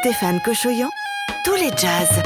Stéphane Cochoyan, tous les jazz.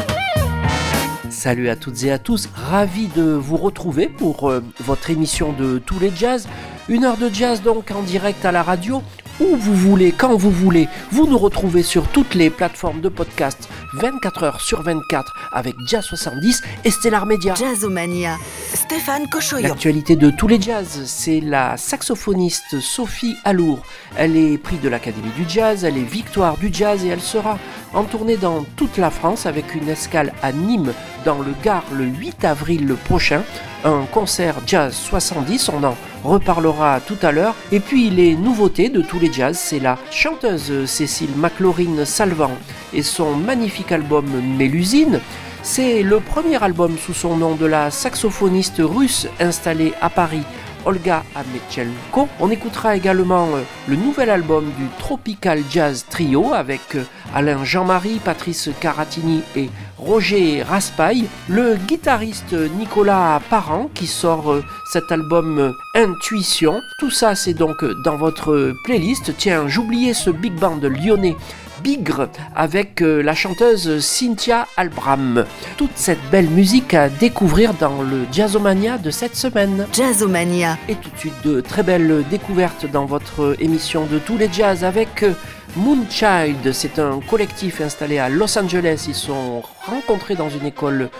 Salut à toutes et à tous, ravi de vous retrouver pour euh, votre émission de Tous les Jazz. Une heure de jazz donc en direct à la radio où vous voulez, quand vous voulez. Vous nous retrouvez sur toutes les plateformes de podcast 24 heures sur 24 avec Jazz 70 et Stellar Media. Jazzomania. Stéphane Cochoyan. L'actualité de tous les jazz, c'est la saxophoniste Sophie Alour. Elle est prix de l'Académie du Jazz, elle est victoire du jazz et elle sera en tournée dans toute la France avec une escale à Nîmes dans le Gard le 8 avril prochain. Un concert jazz 70, on en reparlera tout à l'heure. Et puis les nouveautés de tous les c'est la chanteuse Cécile McLaurin Salvant et son magnifique album Mélusine. C'est le premier album sous son nom de la saxophoniste russe installée à Paris Olga Amechenko. On écoutera également euh, le nouvel album du Tropical Jazz Trio avec euh, Alain Jean-Marie, Patrice Caratini et Roger Raspail, le guitariste Nicolas Parent qui sort euh, cet album Intuition. Tout ça c'est donc dans votre playlist. Tiens, j'oubliais ce big band lyonnais Bigre avec euh, la chanteuse Cynthia Albram. Toute cette belle musique à découvrir dans le Jazzomania de cette semaine. Jazzomania. Et tout de suite de très belles découvertes dans votre émission de tous les jazz avec euh, Moonchild. C'est un collectif installé à Los Angeles. Ils sont rencontrés dans une école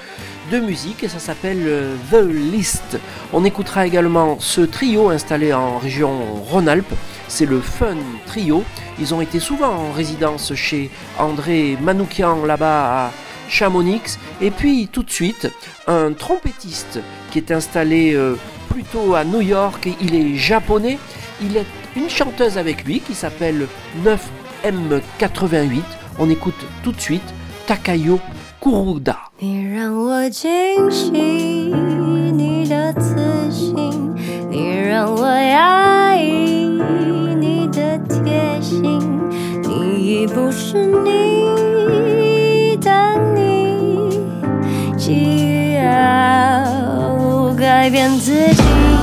de musique et ça s'appelle euh, The List. On écoutera également ce trio installé en région Rhône-Alpes. C'est le Fun Trio. Ils ont été souvent en résidence chez André Manoukian là-bas à Chamonix. Et puis tout de suite, un trompettiste qui est installé euh, plutôt à New York. Il est japonais. Il est une chanteuse avec lui qui s'appelle 9M88. On écoute tout de suite Takayo Kuruda. 的自信，你让我压抑你的贴心，你已不是你的你，既要改变自己。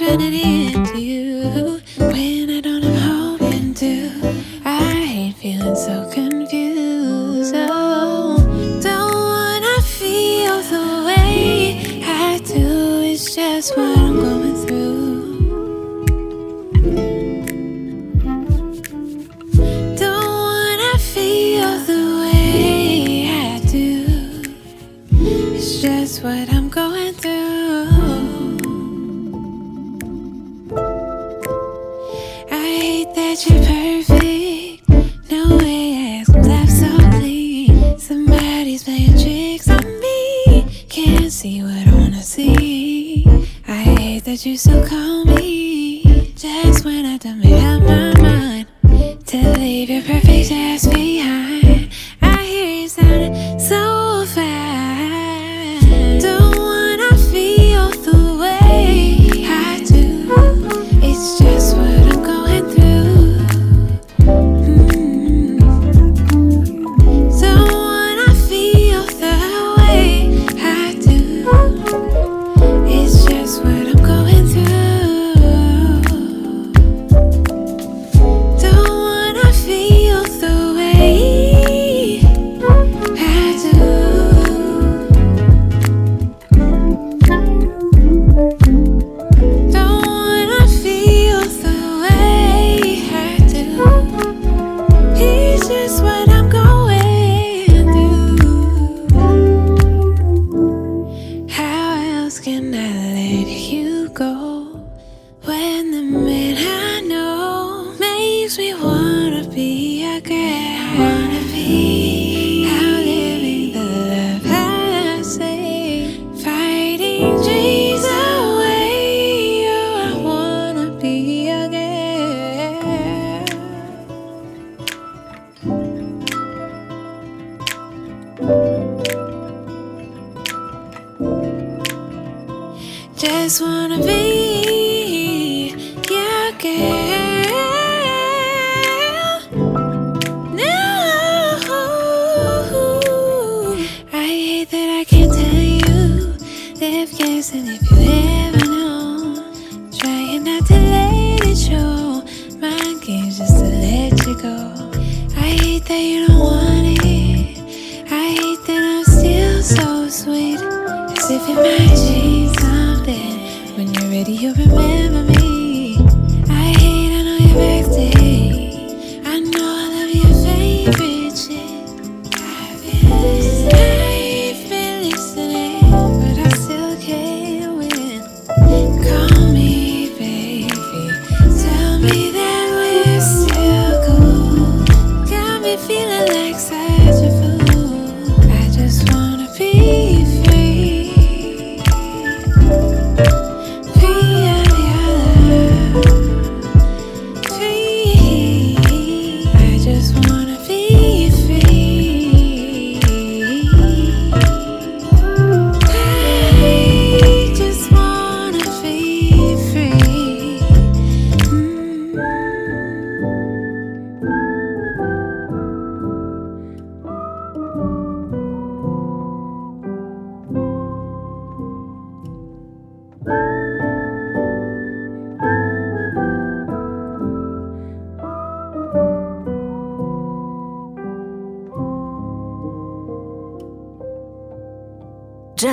What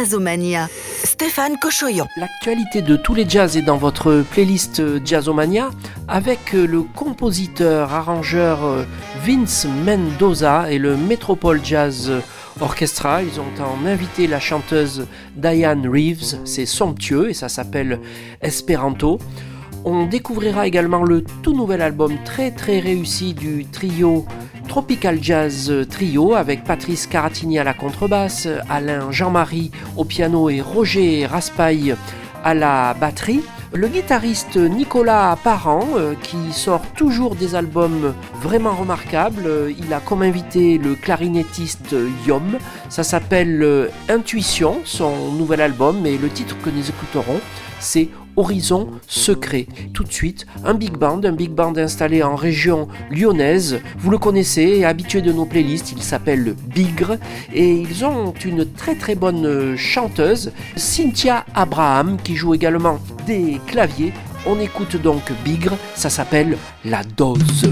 Jazzomania. Stéphane Cochoyan. L'actualité de tous les jazz est dans votre playlist Jazzomania avec le compositeur, arrangeur euh, Vince Mendoza et le Metropole Jazz Orchestra. Ils ont en invité la chanteuse Diane Reeves. C'est somptueux et ça s'appelle Esperanto. On découvrira également le tout nouvel album très très réussi du trio Tropical Jazz Trio avec Patrice Caratini à la contrebasse, Alain Jean-Marie au piano et Roger Raspail à la batterie. Le guitariste Nicolas Parent, euh, qui sort toujours des albums vraiment remarquables, euh, il a comme invité le clarinettiste Yom. Ça s'appelle euh, Intuition, son nouvel album, et le titre que nous écouterons, c'est Horizon Secret. Tout de suite, un big band, un big band installé en région lyonnaise. Vous le connaissez, habitué de nos playlists, il s'appelle Bigre et ils ont une très très bonne chanteuse, Cynthia Abraham, qui joue également des claviers. On écoute donc Bigre, ça s'appelle La Dose.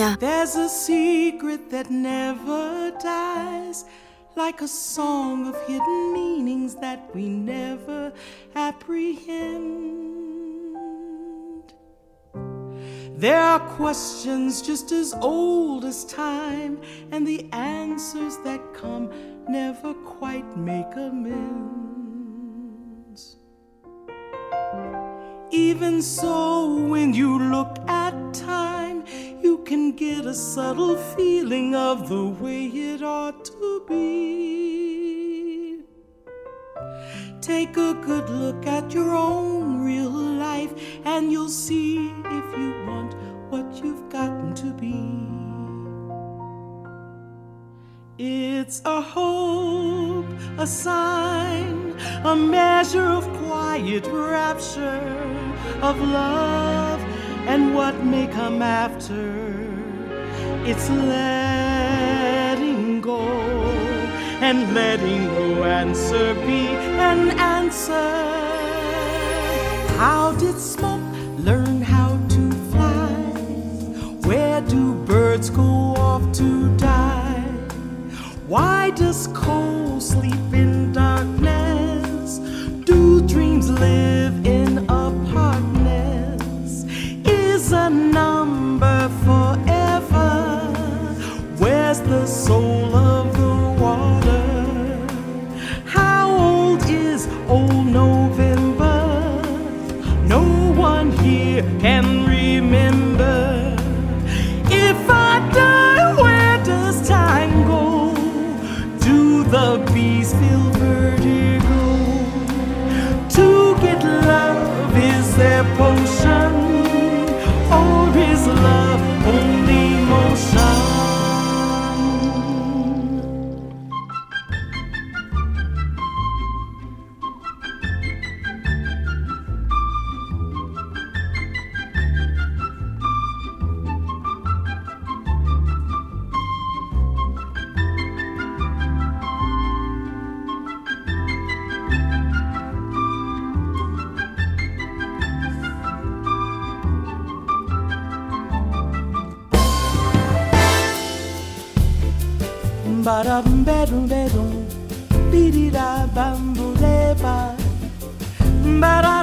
There's a secret that never dies, like a song of hidden meanings that we never apprehend. There are questions just as old as time, and the answers that come never quite make amends. Even so, when you look at time, can get a subtle feeling of the way it ought to be. Take a good look at your own real life, and you'll see if you want what you've gotten to be. It's a hope, a sign, a measure of quiet rapture, of love and what may come after. It's letting go and letting no answer be an answer. How did smoke learn how to fly? Where do birds go off to die? Why does coal sleep in darkness? Do dreams live bam bedum bedum, bidi da bam bu de ba, ba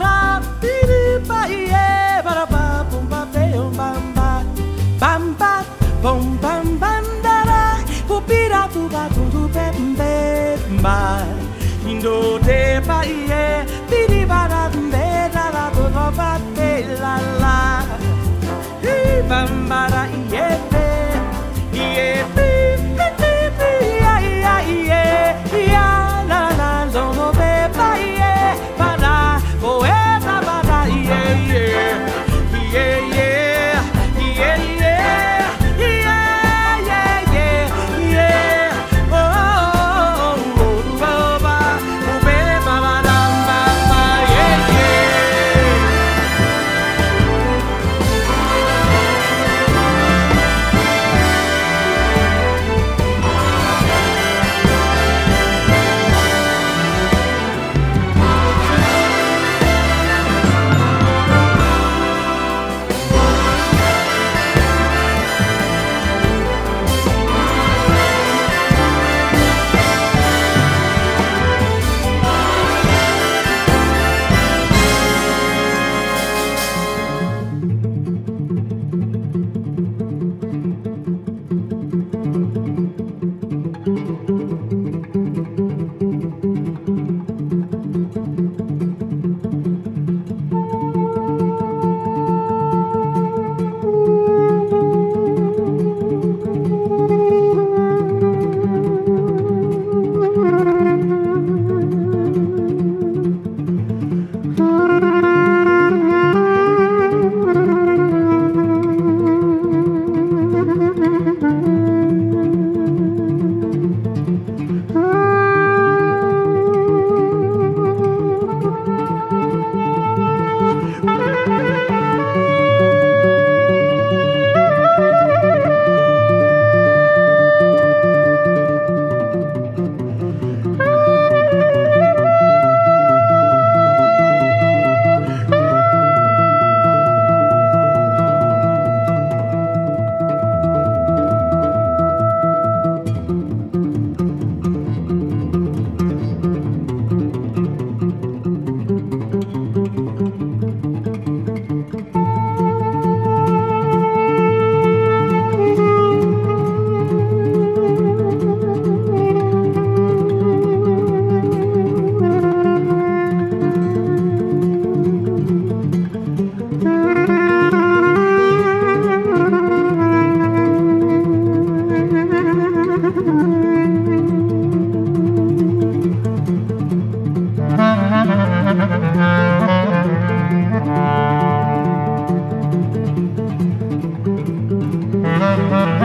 La radio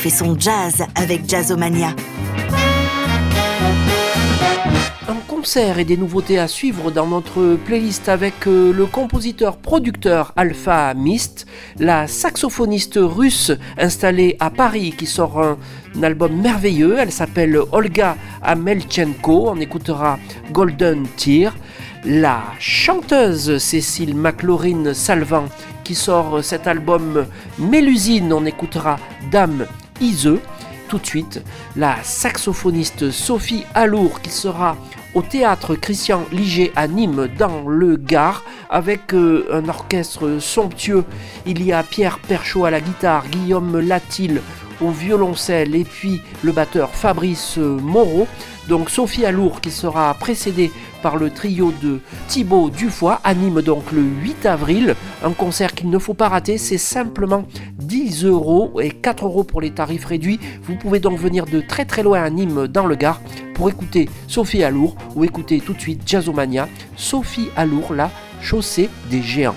fait son jazz avec Jazzomania. En concerts et des nouveautés à suivre dans notre playlist avec euh, le compositeur-producteur Alpha Mist, la saxophoniste russe installée à Paris qui sort un, album merveilleux. Elle s'appelle Olga Amelchenko. On écoutera Golden Tear. La chanteuse Cécile McLaurin Salvant qui sort cet album Mélusine. On écoutera Dame Iseux tout de suite la saxophoniste Sophie Alour qui sera au théâtre Christian Liger à Nîmes dans le Gard avec euh, un orchestre somptueux. Il y a Pierre Perchaud à la guitare, Guillaume Latil au violoncelle et puis le batteur Fabrice Moreau. Donc Sophie Alour qui sera précédée par le trio de Thibaut Dufoy anime donc le 8 avril un concert qu'il ne faut pas rater, c'est simplement 10 euros et 4 euros pour les tarifs réduits. Vous pouvez donc venir de très très loin à Nîmes dans le Gard pour écouter Sophie Alour ou écouter tout de suite Jazzomania, Sophie Alour, la chaussée des géants.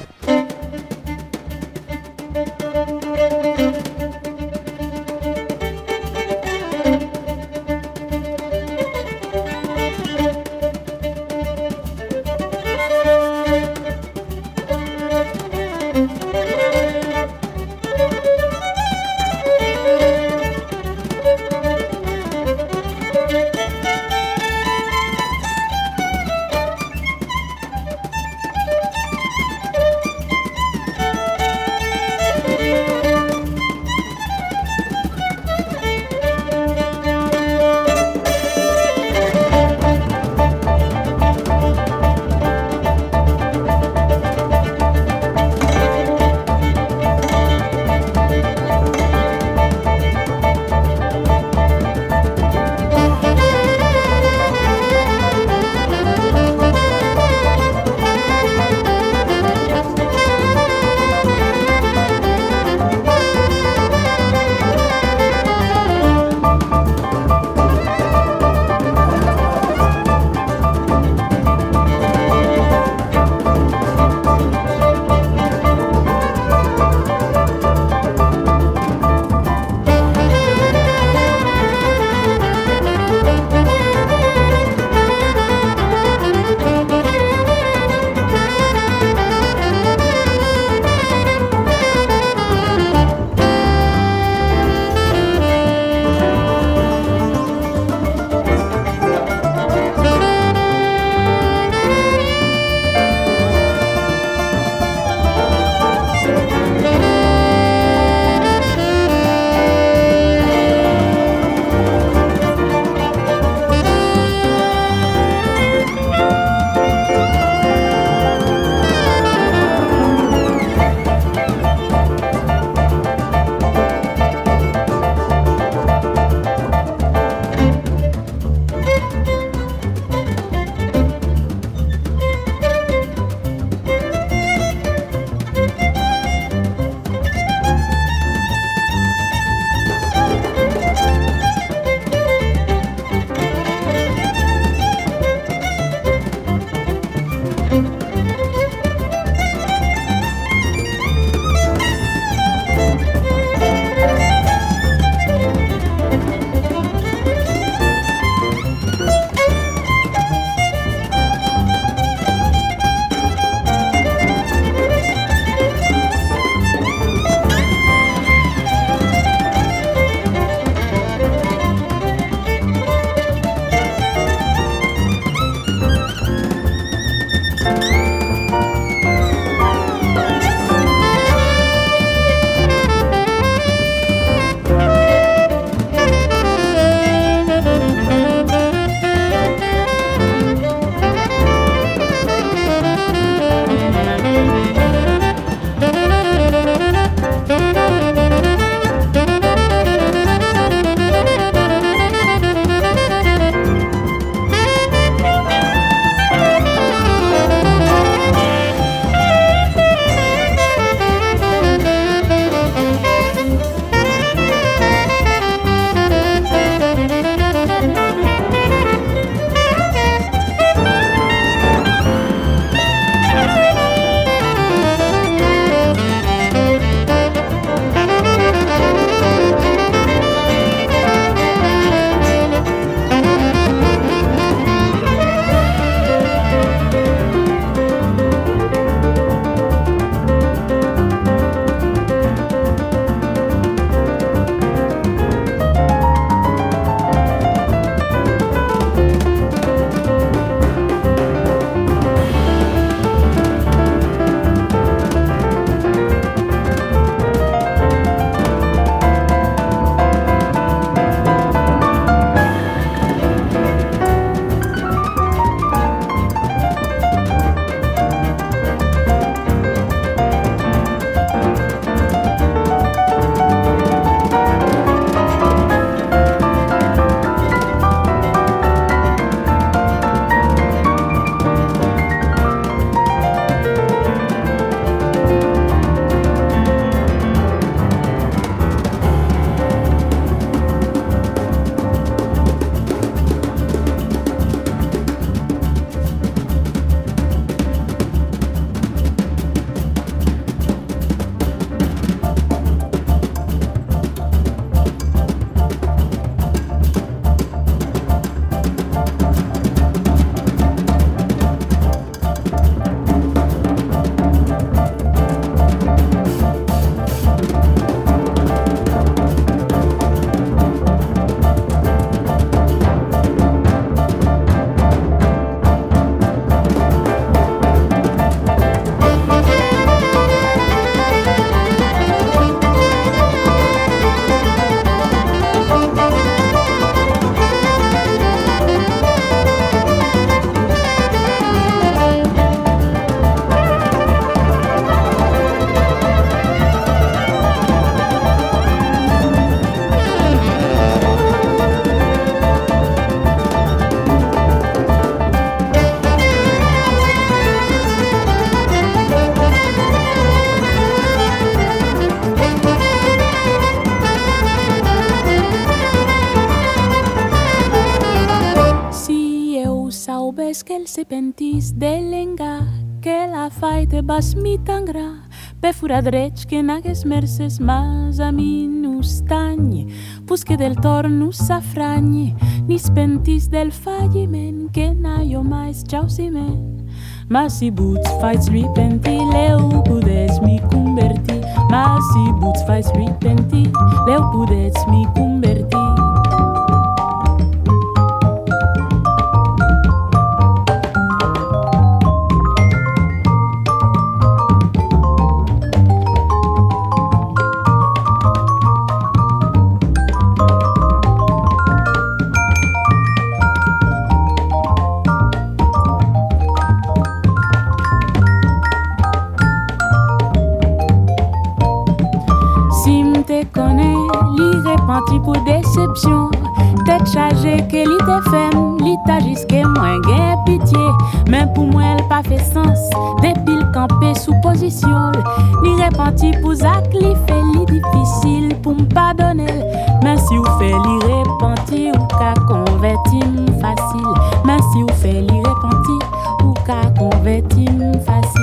pentis de l'engar que la faite vas mi tan gra pe foradrets que n'hagués merces mas a mi n'ustany pusque del torn us s'afranyi ni pentis del falliment que n'ha jo si men mas si buts faig lui pentir leu podets mi convertir. Mas si buts faig lui pentir leu podets mi convertir. Chargée que li te femme, li que moins gain pitié. Mais pour moi, elle pas fait sens. Depuis le campé sous position, ni repenti pour Zach, li fait li difficile pour me pardonner. Mais si vous fait li repenti, ou ka converti facile. Mais si vous fait li repenti, ou ka converti facile. He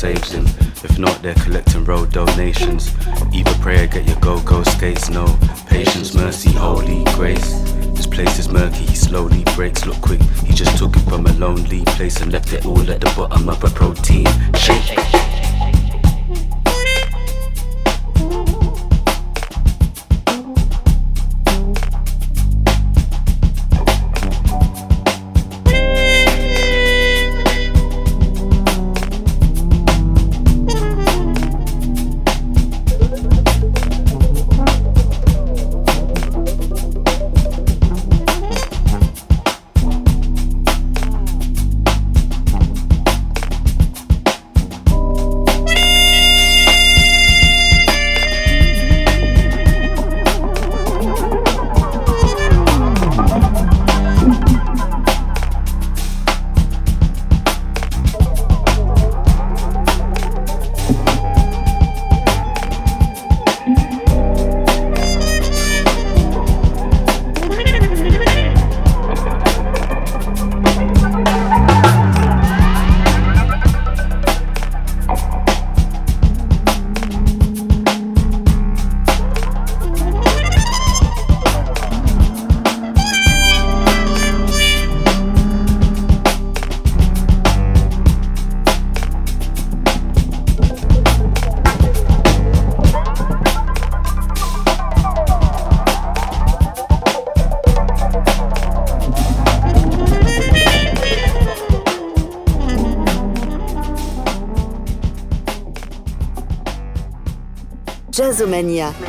saves. If not, they're collecting road donations. Either pray or get your go-go skates. No patience, mercy, holy grace. This place is murky, he slowly breaks. Look quick, he just took it from a lonely place and left it all at the bottom of a protein shake.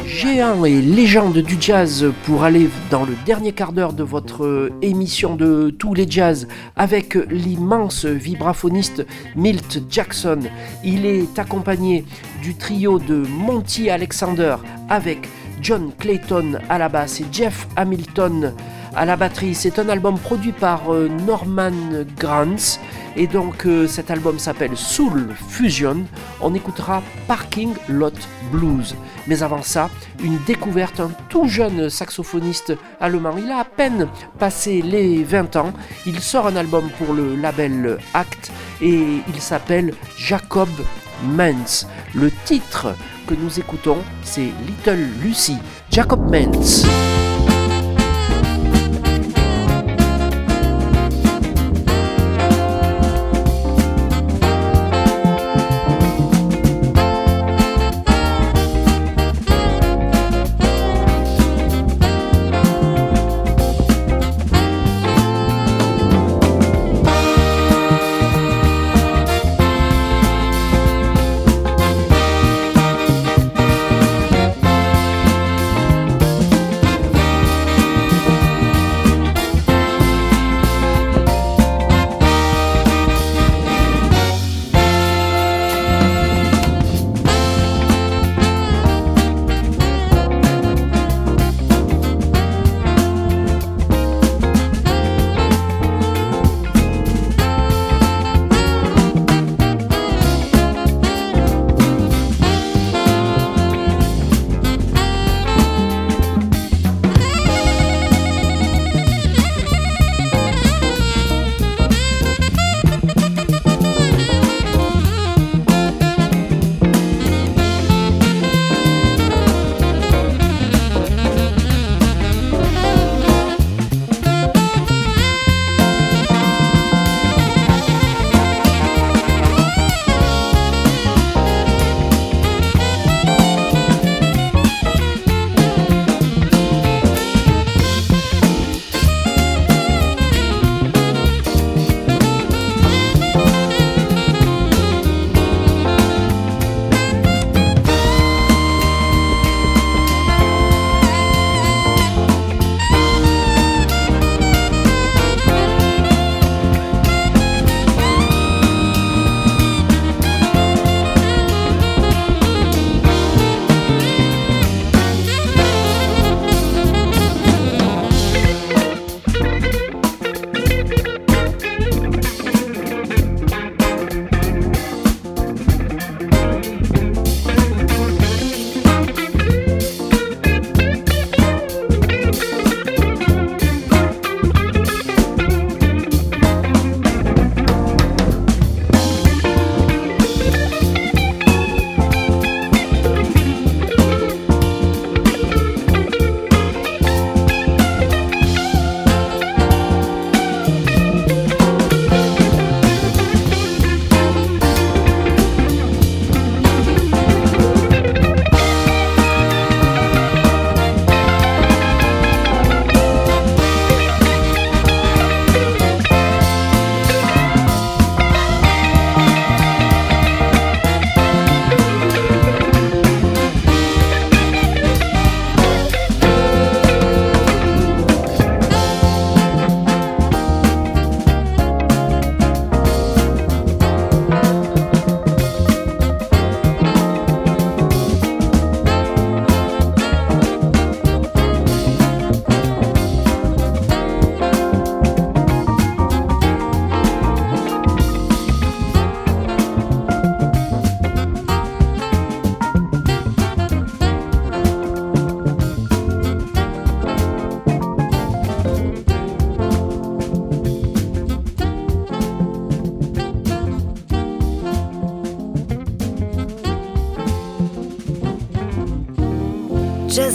Géant et légende du jazz pour aller dans le dernier quart d'heure de votre émission de tous les jazz avec l'immense vibraphoniste Milt Jackson. Il est accompagné du trio de Monty Alexander avec John Clayton à la basse et Jeff Hamilton à la batterie. C'est un album produit par euh, Norman Granz et donc euh, cet album s'appelle Soul Fusion. On écoutera Parking Lot Blues. Mais avant ça, une découverte, un tout jeune saxophoniste allemand. Il a à peine passé les 20 ans. Il sort un album pour le label Act et il s'appelle Jacob Menz. Le titre que nous écoutons, c'est Little Lucy. Jacob Menz.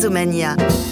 Jazzomania.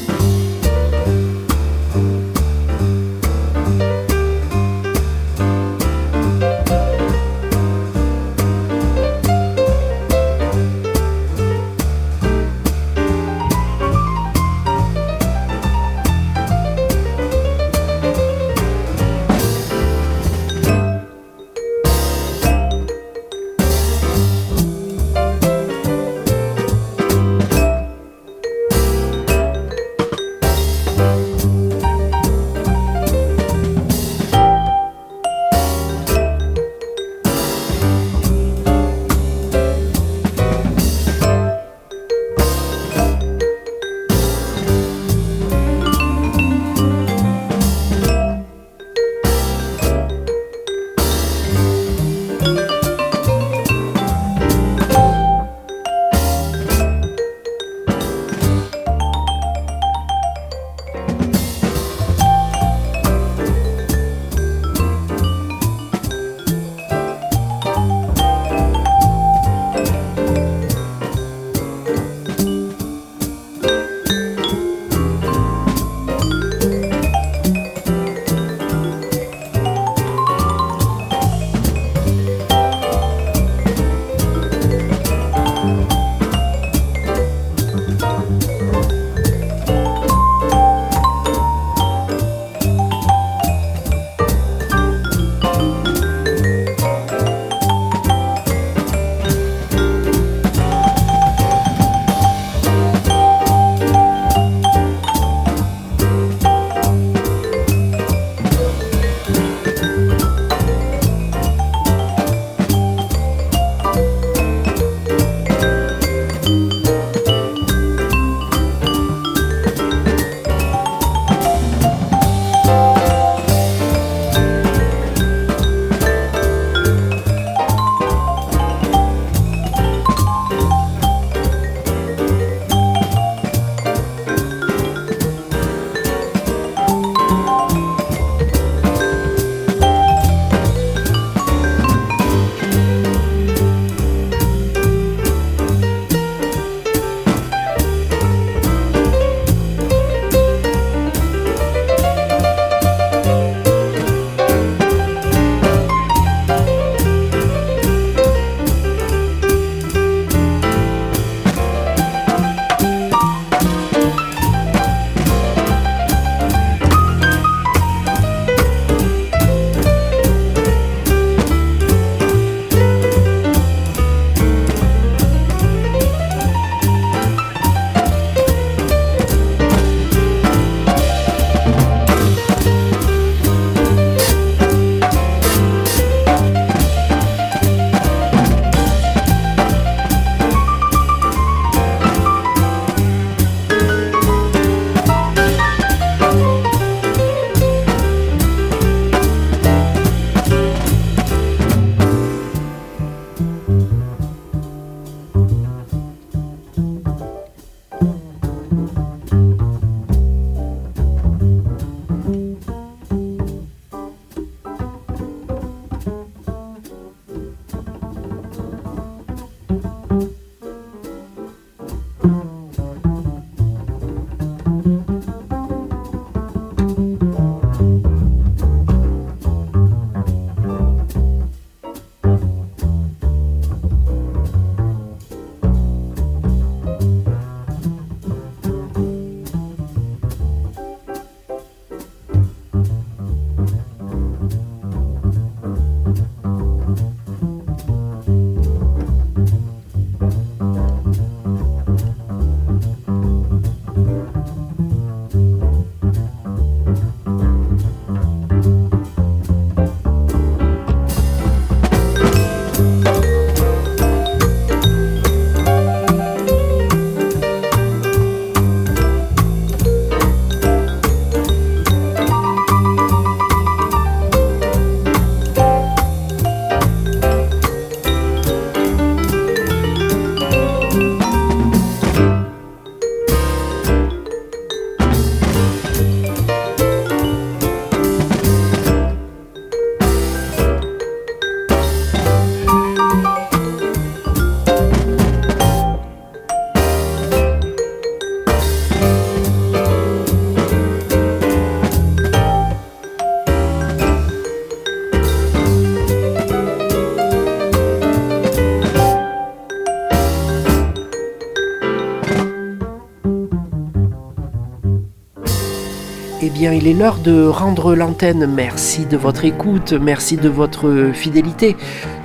Il est l'heure de rendre l'antenne. Merci de votre écoute, merci de votre fidélité.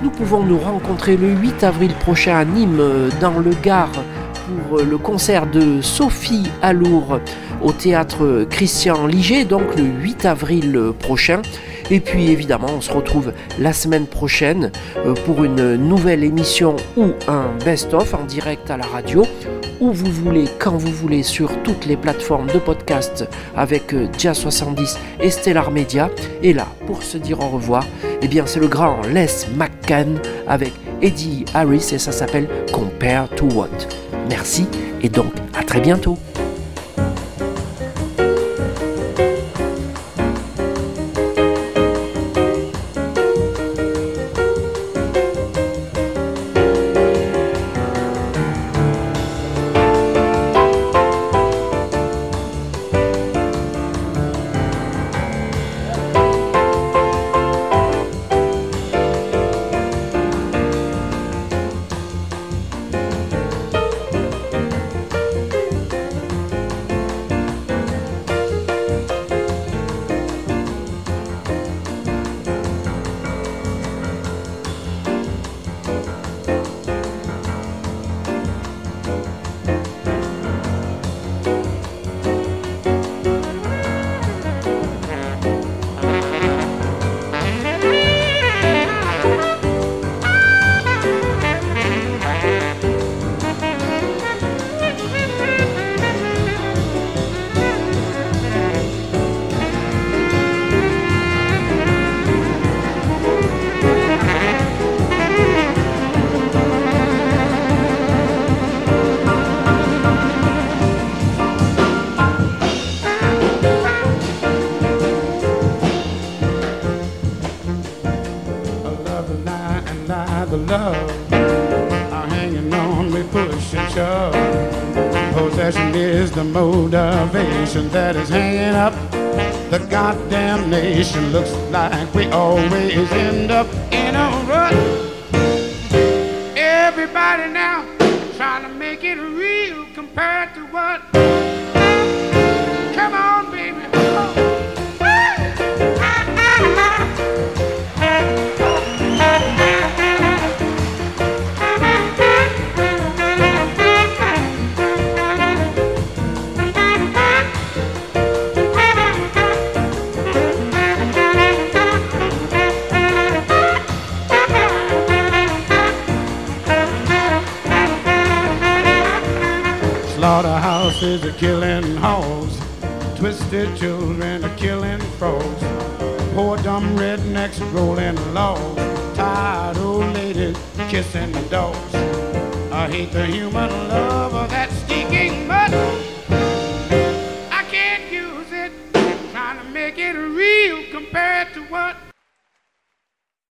Nous pouvons nous rencontrer le 8 avril prochain à Nîmes, dans le Gard, pour le concert de Sophie Alour au théâtre Christian Liger, donc le 8 avril prochain. Et puis évidemment, on se retrouve la semaine prochaine euh, pour une nouvelle émission ou un best-of en direct à la radio, où vous voulez, quand vous voulez, sur toutes les plateformes de podcast avec euh, Jazz 70 et Stellar Media. Et là, pour se dire au revoir, eh bien c'est le grand Les McCann avec Eddie Harris et ça s'appelle Compare to What. Merci et donc à très bientôt. Goddamn nation looks like we always end up